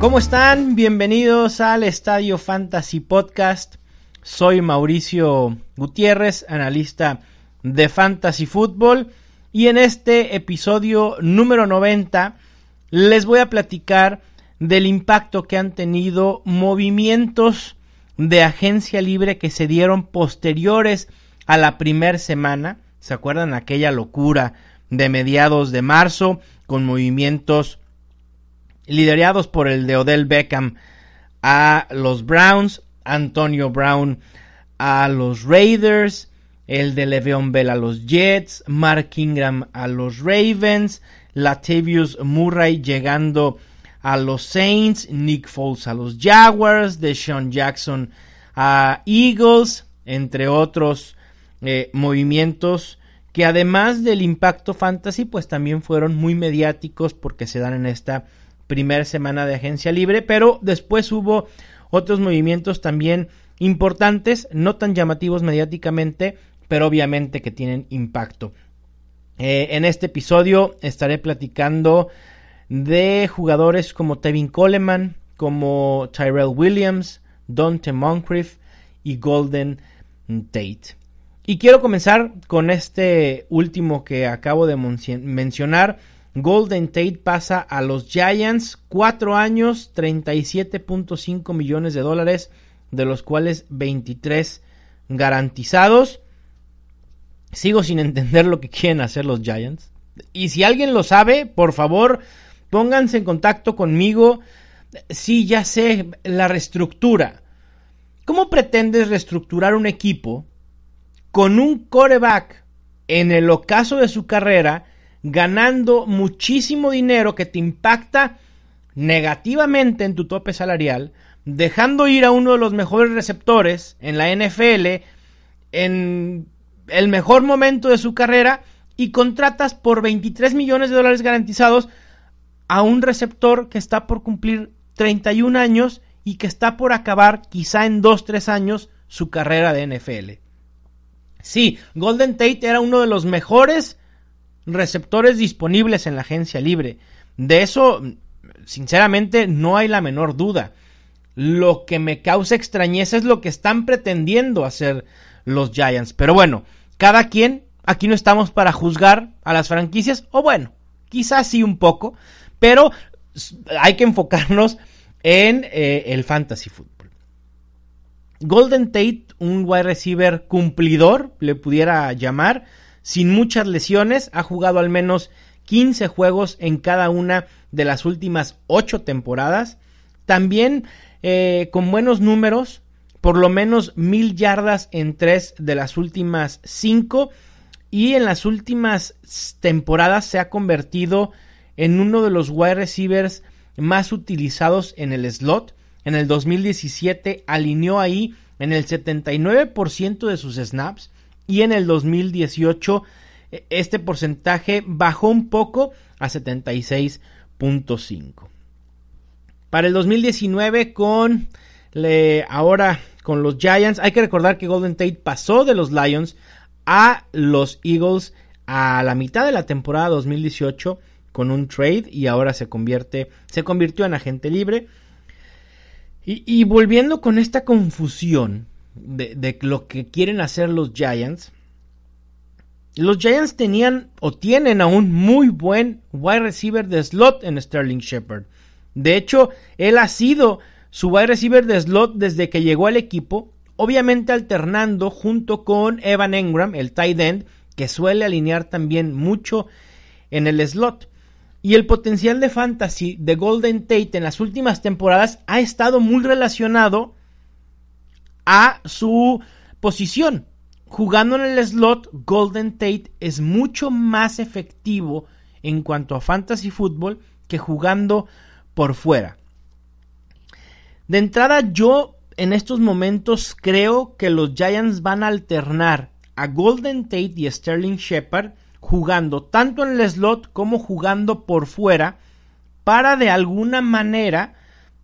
¿Cómo están? Bienvenidos al Estadio Fantasy Podcast. Soy Mauricio Gutiérrez, analista de Fantasy Football. Y en este episodio número 90 les voy a platicar del impacto que han tenido movimientos de agencia libre que se dieron posteriores a la primera semana. ¿Se acuerdan aquella locura de mediados de marzo con movimientos liderados por el de Odell Beckham a los Browns, Antonio Brown a los Raiders, el de Le'Veon Bell a los Jets, Mark Ingram a los Ravens, Latavius Murray llegando a los Saints, Nick Foles a los Jaguars, Deshaun Jackson a Eagles, entre otros eh, movimientos que además del impacto fantasy, pues también fueron muy mediáticos porque se dan en esta primera semana de agencia libre, pero después hubo otros movimientos también importantes, no tan llamativos mediáticamente, pero obviamente que tienen impacto. Eh, en este episodio estaré platicando de jugadores como Tevin Coleman, como Tyrell Williams, Dante Moncrief y Golden Tate. Y quiero comenzar con este último que acabo de mencionar, Golden Tate pasa a los Giants, 4 años, 37.5 millones de dólares, de los cuales 23 garantizados. Sigo sin entender lo que quieren hacer los Giants. Y si alguien lo sabe, por favor, pónganse en contacto conmigo. Sí, ya sé, la reestructura. ¿Cómo pretendes reestructurar un equipo con un coreback en el ocaso de su carrera ganando muchísimo dinero que te impacta negativamente en tu tope salarial, dejando ir a uno de los mejores receptores en la NFL en el mejor momento de su carrera y contratas por 23 millones de dólares garantizados a un receptor que está por cumplir 31 años y que está por acabar quizá en 2-3 años su carrera de NFL. Sí, Golden Tate era uno de los mejores receptores disponibles en la agencia libre. De eso, sinceramente, no hay la menor duda. Lo que me causa extrañeza es lo que están pretendiendo hacer los Giants. Pero bueno, cada quien, aquí no estamos para juzgar a las franquicias, o bueno, quizás sí un poco, pero hay que enfocarnos en eh, el fantasy football. Golden Tate, un wide receiver cumplidor, le pudiera llamar, sin muchas lesiones, ha jugado al menos 15 juegos en cada una de las últimas 8 temporadas. También eh, con buenos números, por lo menos mil yardas en tres de las últimas 5 y en las últimas temporadas se ha convertido en uno de los wide receivers más utilizados en el slot. En el 2017 alineó ahí en el 79% de sus snaps y en el 2018 e, este porcentaje bajó un poco a 76.5. Para el 2019 con ahora con los Giants, hay que recordar que Golden Tate pasó de los Lions a los Eagles a la mitad de la temporada 2018 con un trade y ahora se convierte se convirtió en agente libre. y volviendo con esta confusión, de, lo que quieren hacer los Giants. Los Giants tenían o tienen a un muy buen wide receiver de slot en Sterling Shepard. De hecho, él ha sido su wide receiver de slot desde que llegó al equipo, obviamente alternando junto con Evan Engram, el tight end, que suele alinear también mucho en el slot. Y el potencial de fantasy de Golden Tate en las últimas temporadas ha estado muy relacionado a su posición. jugando en el slot, Golden Tate es mucho más efectivo en cuanto a fantasy fútbol que jugando por fuera. De entrada, yo en estos momentos creo que los Giants van a alternar a Golden Tate y Sterling Shepard jugando tanto en el slot como jugando por fuera para de alguna manera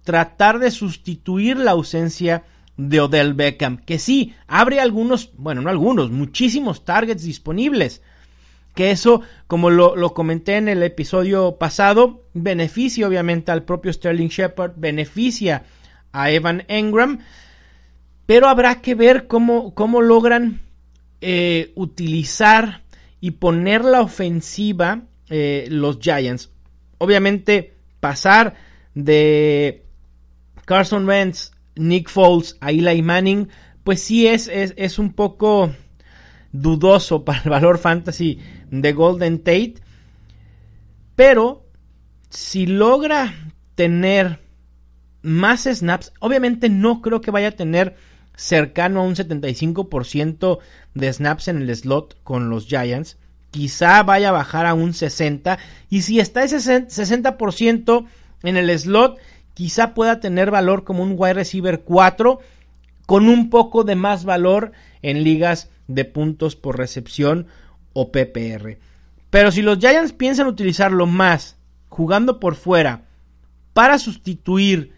tratar de sustituir la ausencia de Odell Beckham, que sí, abre algunos, bueno, no algunos, muchísimos targets disponibles. Que eso, como lo, comenté en el episodio pasado, beneficia obviamente al propio Sterling Shepard, beneficia a Evan Engram, pero habrá que ver cómo, cómo logran eh, utilizar y poner la ofensiva eh, los Giants. Obviamente, pasar de Carson Wentz, Nick Foles a Manning, pues sí es, es, un poco dudoso para el valor fantasy de Golden Tate. Pero si logra tener más snaps, obviamente no creo que vaya a tener cercano a un 75% de snaps en el slot con los Giants. Quizá vaya a bajar a un 60%. Y si está ese 60% en el slot, quizá pueda tener valor como un wide receiver 4 con un poco de más valor en ligas de puntos por recepción o PPR. Pero si los Giants piensan utilizarlo más jugando por fuera para sustituir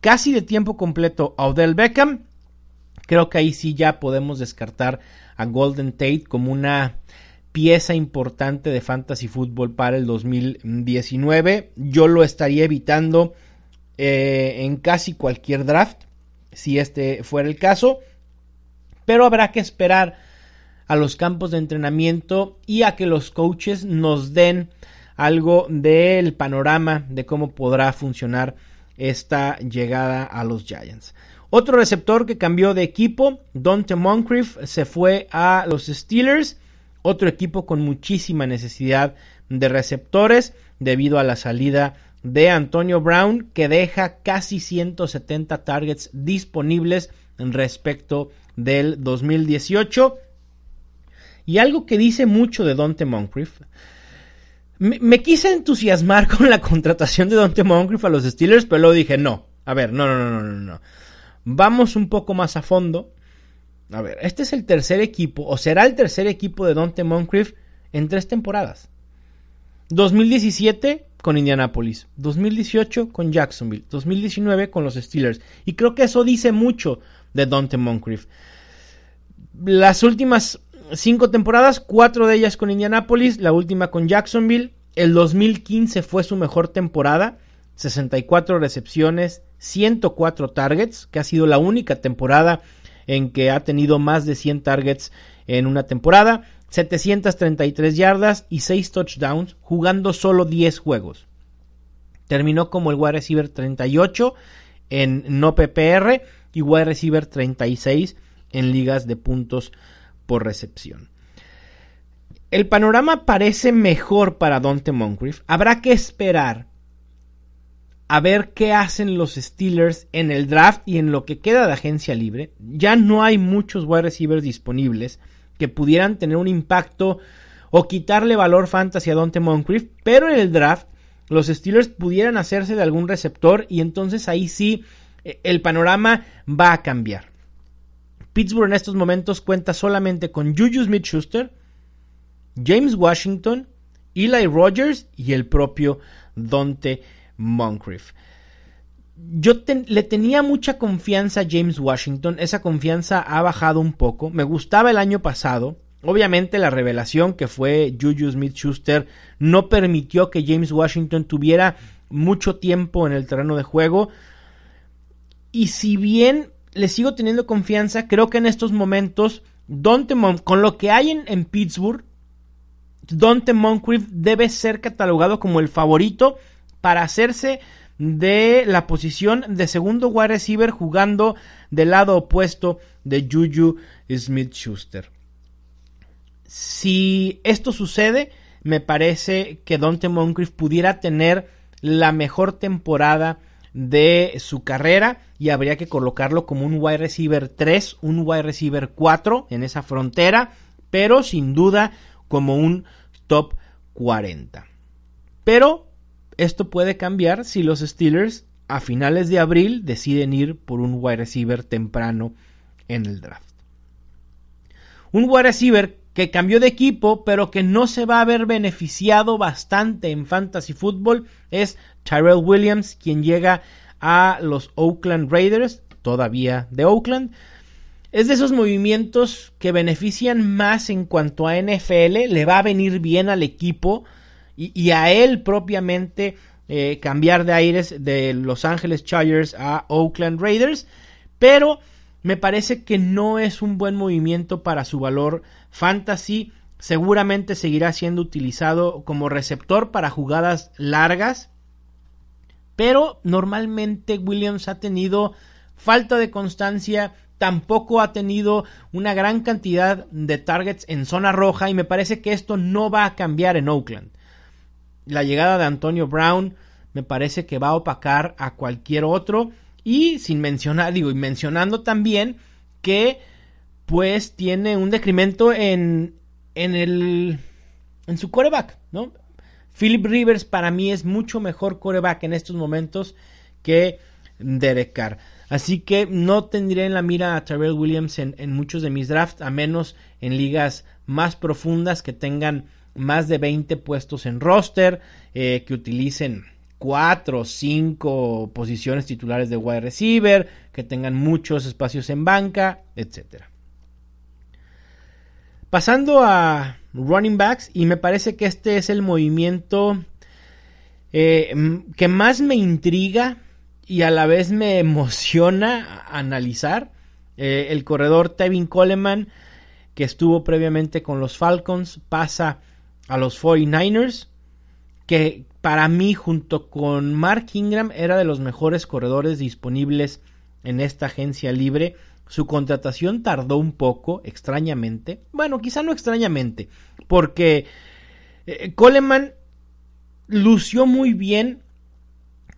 casi de tiempo completo a Odell Beckham, creo que ahí sí ya podemos descartar a Golden Tate como una pieza importante de fantasy fútbol para el 2019. Yo lo estaría evitando eh, en casi cualquier draft, si este fuera el caso. Pero habrá que esperar a los campos de entrenamiento y a que los coaches nos den algo del panorama de cómo podrá funcionar esta llegada a los Giants. Otro receptor que cambió de equipo, Dante Moncrief, se fue a los Steelers, otro equipo con muchísima necesidad de receptores debido a la salida de Antonio Brown, que deja casi 170 targets disponibles respecto del 2018. Y algo que dice mucho de Dante Moncrief. Me, quise entusiasmar con la contratación de Dante Moncrief a los Steelers, pero luego dije, no, a ver, no, no, no, no, no. Vamos un poco más a fondo. A ver, este es el tercer equipo, o será el tercer equipo de Dante Moncrief en tres temporadas. 2017 con Indianapolis, 2018 con Jacksonville, 2019 con los Steelers. Y creo que eso dice mucho de Dante Moncrief. Las últimas cinco temporadas, cuatro de ellas con Indianapolis, la última con Jacksonville. El 2015 fue su mejor temporada, 64 recepciones, 104 targets, que ha sido la única temporada en que ha tenido más de 100 targets en una temporada, 733 yardas y 6 touchdowns, jugando solo 10 juegos. Terminó como el wide receiver 38 en no PPR y wide receiver 36 en ligas de puntos por recepción. El panorama parece mejor para Dante Moncrief. Habrá que esperar a ver qué hacen los Steelers en el draft y en lo que queda de agencia libre. Ya no hay muchos wide receivers disponibles que pudieran tener un impacto o quitarle valor fantasy a Dante Moncrief, pero en el draft los Steelers pudieran hacerse de algún receptor y entonces ahí sí eh, el panorama va a cambiar. Pittsburgh en estos momentos cuenta solamente con Juju Smith-Schuster, James Washington, Eli Rogers y el propio Dante Moncrief. Yo le tenía mucha confianza a James Washington, esa confianza ha bajado un poco, me gustaba el año pasado, obviamente la revelación que fue Juju Smith-Schuster no permitió que James Washington tuviera mucho tiempo en el terreno de juego y si bien le sigo teniendo confianza, creo que en estos momentos Dante con lo que hay en, en Pittsburgh, Dante Moncrief debe ser catalogado como el favorito para hacerse de la posición de segundo wide receiver jugando del lado opuesto de Juju Smith Schuster. Si esto sucede, me parece que Dante Moncrief pudiera tener la mejor temporada de su carrera y habría que colocarlo como un wide receiver 3, un wide receiver 4 en esa frontera, pero sin duda como un top 40. Pero esto puede cambiar si los Steelers a finales de abril deciden ir por un wide receiver temprano en el draft. Un wide receiver que cambió de equipo, pero que no se va a ver beneficiado bastante en fantasy football, es Tyrell Williams, quien llega a los Oakland Raiders, todavía de Oakland. Es de esos movimientos que benefician más en cuanto a NFL, le va a venir bien al equipo y, a él propiamente eh, cambiar de aires de Los Angeles Chargers a Oakland Raiders, pero me parece que no es un buen movimiento para su valor fantasy. Seguramente seguirá siendo utilizado como receptor para jugadas largas. Pero normalmente Williams ha tenido falta de constancia, tampoco ha tenido una gran cantidad de targets en zona roja y me parece que esto no va a cambiar en Oakland. La llegada de Antonio Brown me parece que va a opacar a cualquier otro y sin mencionar, digo, y mencionando también que pues tiene un decremento en, en el en su coreback, ¿no? Philip Rivers para mí es mucho mejor coreback en estos momentos que Derek Carr. Así que no tendré en la mira a Terrell Williams en, muchos de mis drafts, a menos en ligas más profundas que tengan más de 20 puestos en roster, eh, que utilicen cuatro o cinco posiciones titulares de wide receiver, que tengan muchos espacios en banca, etc. Pasando a running backs, y me parece que este es el movimiento eh, que más me intriga y a la vez me emociona analizar. Eh, el corredor Tevin Coleman, que estuvo previamente con los Falcons, pasa a los 49ers, que para mí, junto con Mark Ingram, era de los mejores corredores disponibles en esta agencia libre. Su contratación tardó un poco, extrañamente. Bueno, quizá no extrañamente, porque eh, Coleman lució muy bien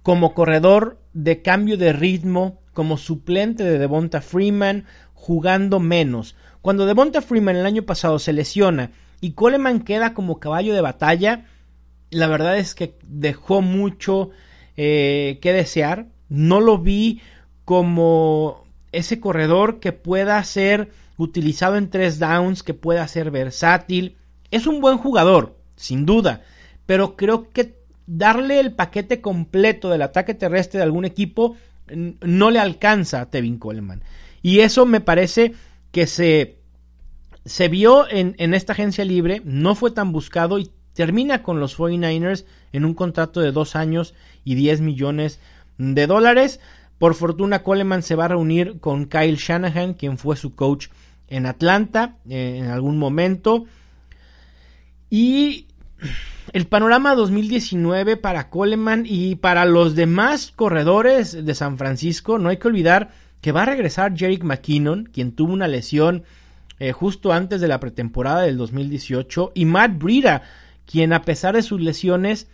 como corredor de cambio de ritmo, como suplente de Devonta Freeman, jugando menos. Cuando Devonta Freeman el año pasado se lesiona y Coleman queda como caballo de batalla, la verdad es que dejó mucho eh, que desear. No lo vi como ese corredor que pueda ser utilizado en tres downs, que pueda ser versátil. Es un buen jugador, sin duda, pero creo que darle el paquete completo del ataque terrestre de algún equipo no le alcanza a Tevin Coleman. Y eso me parece que se, se vio en, en esta agencia libre, no fue tan buscado y termina con los 49ers en un contrato de dos años y 10 millones de dólares. Por fortuna, Coleman se va a reunir con Kyle Shanahan, quien fue su coach en Atlanta eh, en algún momento. Y el panorama 2019 para Coleman y para los demás corredores de San Francisco, no hay que olvidar que va a regresar Jerick McKinnon, quien tuvo una lesión eh, justo antes de la pretemporada del 2018, y Matt Breida, quien a pesar de sus lesiones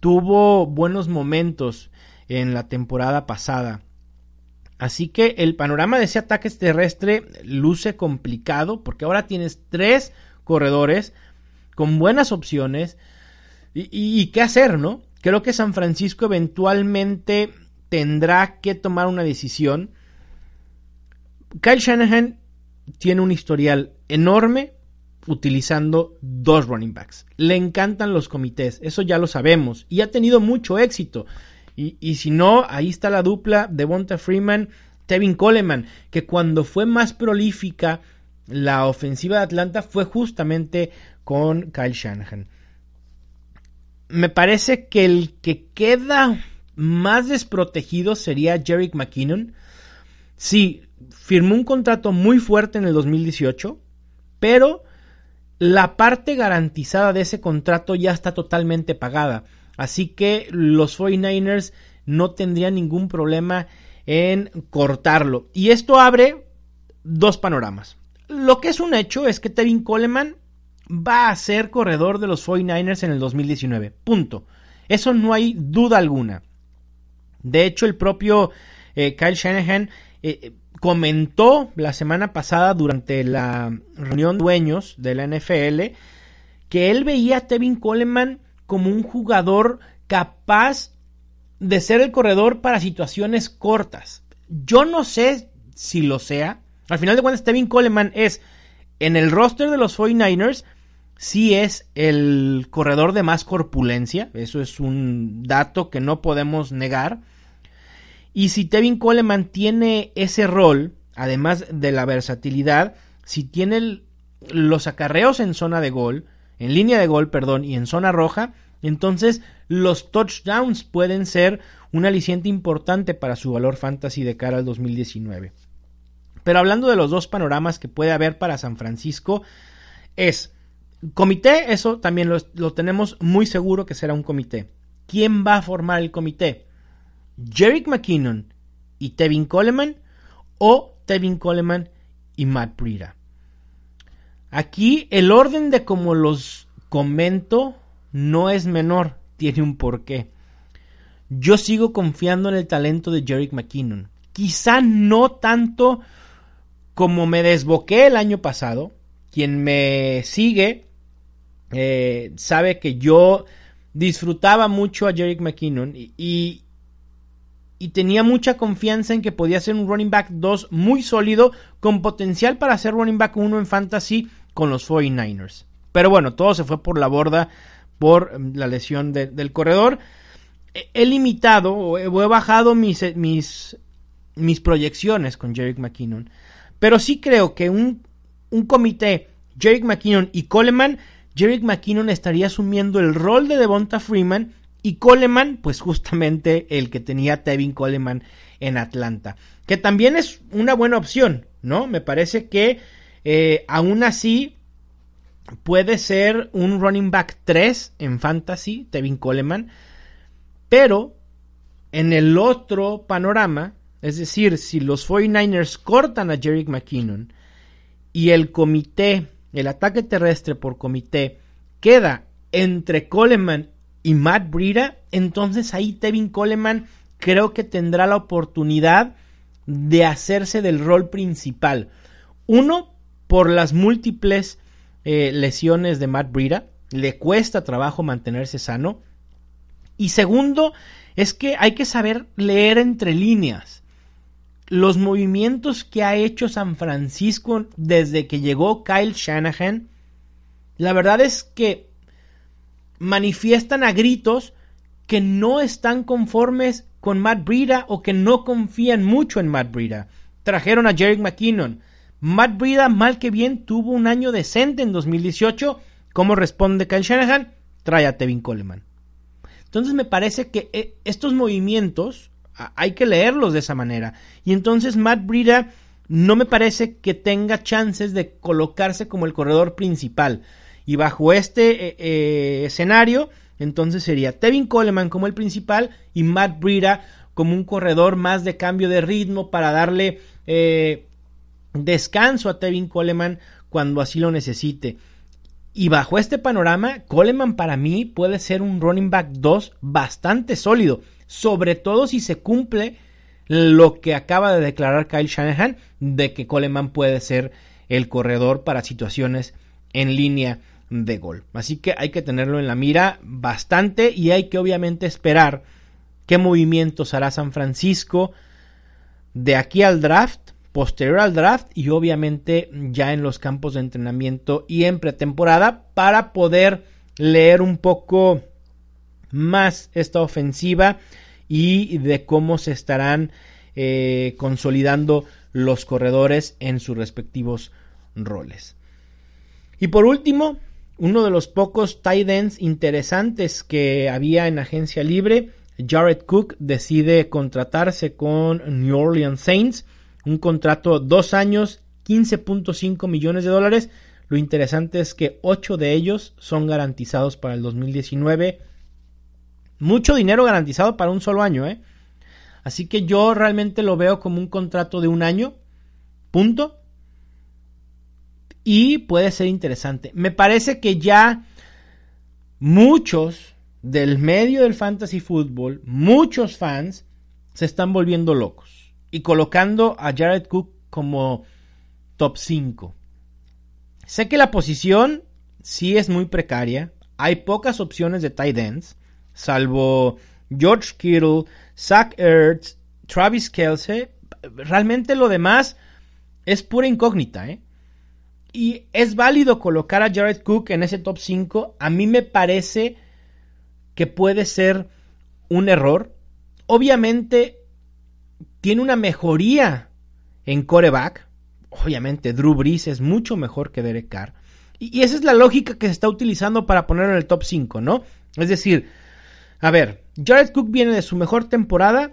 tuvo buenos momentos en la temporada pasada. Así que el panorama de ese ataque terrestre luce complicado porque ahora tienes tres corredores con buenas opciones y, qué hacer, ¿no? Creo que San Francisco eventualmente tendrá que tomar una decisión. Kyle Shanahan tiene un historial enorme utilizando dos running backs. Le encantan los comités, eso ya lo sabemos, y ha tenido mucho éxito. Y, si no, ahí está la dupla de Bonta Freeman, Tevin Coleman, que cuando fue más prolífica la ofensiva de Atlanta fue justamente con Kyle Shanahan. Me parece que el que queda más desprotegido sería Jerick McKinnon. Sí, firmó un contrato muy fuerte en el 2018, pero la parte garantizada de ese contrato ya está totalmente pagada. Así que los 49ers no tendrían ningún problema en cortarlo. Y esto abre dos panoramas. Lo que es un hecho es que Tevin Coleman va a ser corredor de los 49ers en el 2019. Punto. Eso no hay duda alguna. De hecho, el propio eh, Kyle Shanahan eh, comentó la semana pasada durante la reunión de dueños de la NFL que él veía a Tevin Coleman como un jugador capaz de ser el corredor para situaciones cortas. Yo no sé si lo sea. Al final de cuentas, Tevin Coleman es en el roster de los 49ers, sí es el corredor de más corpulencia. Eso es un dato que no podemos negar. Y si Tevin Coleman tiene ese rol, además de la versatilidad, si tiene los acarreos en zona de gol, en línea de gol, perdón, y en zona roja, entonces los touchdowns pueden ser un aliciente importante para su valor fantasy de cara al 2019. Pero hablando de los dos panoramas que puede haber para San Francisco, es comité, eso también lo, lo tenemos muy seguro que será un comité. ¿Quién va a formar el comité? ¿Jerick McKinnon y Tevin Coleman o Tevin Coleman y Matt Breida? Aquí el orden de como los comento no es menor, tiene un porqué. Yo sigo confiando en el talento de Jerick McKinnon. Quizá no tanto como me desboqué el año pasado. Quien me sigue eh, sabe que yo disfrutaba mucho a Jerick McKinnon y, y tenía mucha confianza en que podía ser un running back 2 muy sólido con potencial para ser running back 1 en fantasy con los 49ers. Pero bueno, todo se fue por la borda por em, la lesión del corredor. He, limitado o he, bajado mis, eh, mis, mis proyecciones con Jerick McKinnon. Pero sí creo que un, un comité, Jerick McKinnon y Coleman, Jerick McKinnon estaría asumiendo el rol de Devonta Freeman y Coleman, pues justamente el que tenía Tevin Coleman en Atlanta. Que también es una buena opción, ¿no? Me parece que eh, aún así, puede ser un running back 3 en fantasy, Tevin Coleman, pero en el otro panorama, es decir, si los 49ers cortan a Jerick McKinnon y el comité, el ataque terrestre por comité, queda entre Coleman y Matt Breida, entonces ahí Tevin Coleman creo que tendrá la oportunidad de hacerse del rol principal. Uno, por las múltiples eh, lesiones de Matt Breida, le cuesta trabajo mantenerse sano. Y segundo, es que hay que saber leer entre líneas. Los movimientos que ha hecho San Francisco desde que llegó Kyle Shanahan, la verdad es que manifiestan a gritos que no están conformes con Matt Breida o que no confían mucho en Matt Breida. Trajeron a Jerry McKinnon, Matt Breida, mal que bien, tuvo un año decente en 2018. ¿Cómo responde Kyle Shanahan? Trae a Tevin Coleman. Entonces me parece que eh, estos movimientos hay que leerlos de esa manera. Y entonces Matt Breida no me parece que tenga chances de colocarse como el corredor principal. Y bajo este eh, eh, escenario, entonces sería Tevin Coleman como el principal y Matt Breida como un corredor más de cambio de ritmo para darle descanso a Tevin Coleman cuando así lo necesite. Y bajo este panorama, Coleman para mí puede ser un running back 2 bastante sólido, sobre todo si se cumple lo que acaba de declarar Kyle Shanahan de que Coleman puede ser el corredor para situaciones en línea de gol. Así que hay que tenerlo en la mira bastante y hay que obviamente esperar qué movimientos hará San Francisco de aquí al draft posterior al draft y obviamente ya en los campos de entrenamiento y en pretemporada para poder leer un poco más esta ofensiva y de cómo se estarán eh, consolidando los corredores en sus respectivos roles. Y por último, uno de los pocos tight ends interesantes que había en agencia libre, Jared Cook decide contratarse con New Orleans Saints un contrato dos años, 15.5 millones de dólares. Lo interesante es que 8 de ellos son garantizados para el 2019. Mucho dinero garantizado para un solo año, ¿eh? Así que yo realmente lo veo como un contrato de un año. Punto. Y puede ser interesante. Me parece que ya muchos del medio del fantasy fútbol, muchos fans, se están volviendo locos y colocando a Jared Cook como top 5. Sé que la posición sí es muy precaria, hay pocas opciones de tight ends, salvo George Kittle, Zach Ertz, Travis Kelsey. Realmente lo demás es pura incógnita, ¿eh? Y es válido colocar a Jared Cook en ese top 5. A mí me parece que puede ser un error. Obviamente tiene una mejoría en coreback. Obviamente Drew Brees es mucho mejor que Derek Carr. Y, esa es la lógica que se está utilizando para ponerlo en el top 5, ¿no? Es decir, a ver, Jared Cook viene de su mejor temporada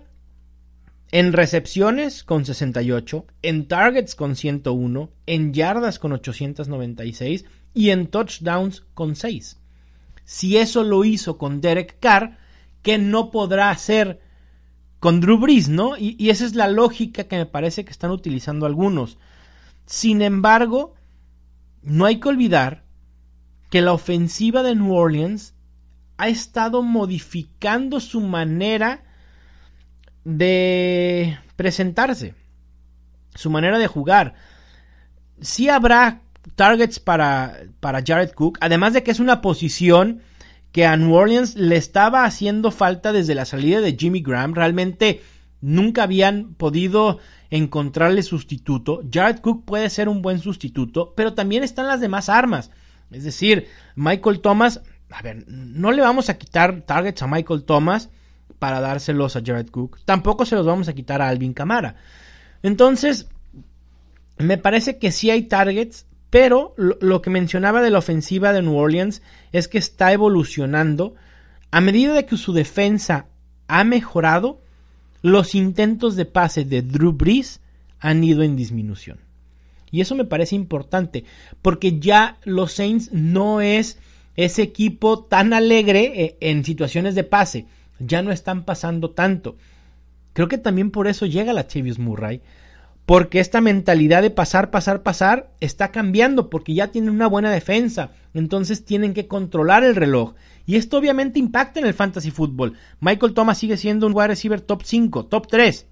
en recepciones con 68, en targets con 101, en yardas con 896 y en touchdowns con 6. Si eso lo hizo con Derek Carr, ¿qué no podrá hacer con Drew Brees, no? Y, y esa es la lógica que me parece que están utilizando algunos. Sin embargo, no hay que olvidar que la ofensiva de New Orleans ha estado modificando su manera de presentarse, su manera de jugar. Sí habrá targets para, para Jared Cook, además de que es una posición que a New Orleans le estaba haciendo falta desde la salida de Jimmy Graham. Realmente nunca habían podido encontrarle sustituto. Jared Cook puede ser un buen sustituto, pero también están las demás armas. Es decir, Michael Thomas, a ver, no le vamos a quitar targets a Michael Thomas para dárselos a Jared Cook. Tampoco se los vamos a quitar a Alvin Kamara. Entonces, me parece que sí hay targets, pero lo, que mencionaba de la ofensiva de New Orleans es que está evolucionando. A medida que su defensa ha mejorado, los intentos de pase de Drew Brees han ido en disminución. Y eso me parece importante, porque ya los Saints no es ese equipo tan alegre eh, en situaciones de pase ya no están pasando tanto. Creo que también por eso llega la Chavius Murray, porque esta mentalidad de pasar, pasar, pasar está cambiando, porque ya tienen una buena defensa, entonces tienen que controlar el reloj. Y esto obviamente impacta en el fantasy fútbol. Michael Thomas sigue siendo un wide receiver top 5, top 3.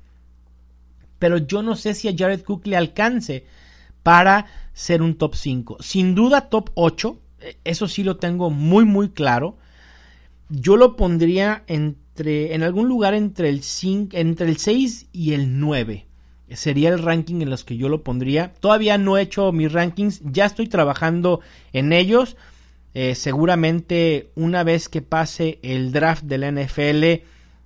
Pero yo no sé si a Jared Cook le alcance para ser un top 5. Sin duda top 8, e, eso sí lo tengo muy muy claro yo lo pondría entre, en algún lugar entre el, entre el 6 y el 9. Sería el ranking en los que yo lo pondría. Todavía no he hecho mis rankings, ya estoy trabajando en ellos. Eh, seguramente una vez que pase el draft de la NFL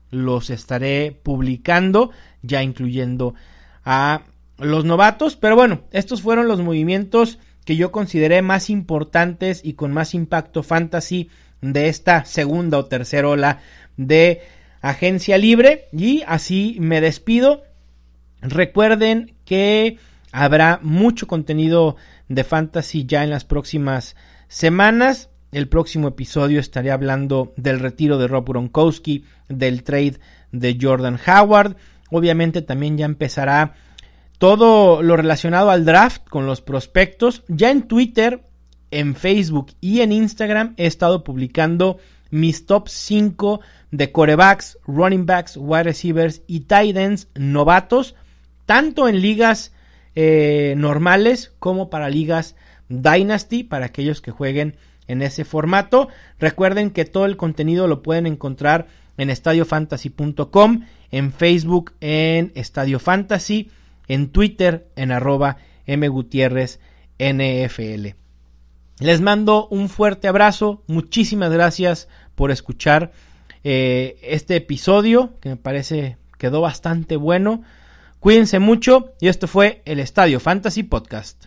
los estaré publicando, ya incluyendo a los novatos. Pero bueno, estos fueron los movimientos que yo consideré más importantes y con más impacto fantasy de esta segunda o tercera ola de agencia libre. Y así me despido. Recuerden que habrá mucho contenido de fantasy ya en las próximas semanas. El próximo episodio estaré hablando del retiro de Rob Gronkowski, del trade de Jordan Howard. Obviamente también ya empezará todo lo relacionado al draft con los prospectos. Ya en Twitter en Facebook y en Instagram he estado publicando mis top 5 de corebacks, running backs, wide receivers y tight ends novatos, tanto en ligas eh, normales como para ligas Dynasty, para aquellos que jueguen en ese formato. Recuerden que todo el contenido lo pueden encontrar en estadiofantasy.com, en Facebook en Estadio Fantasy, en Twitter en arroba mgutierrez NFL. Les mando un fuerte abrazo, muchísimas gracias por escuchar eh, este episodio que me parece quedó bastante bueno. Cuídense mucho y esto fue el Estadio Fantasy Podcast.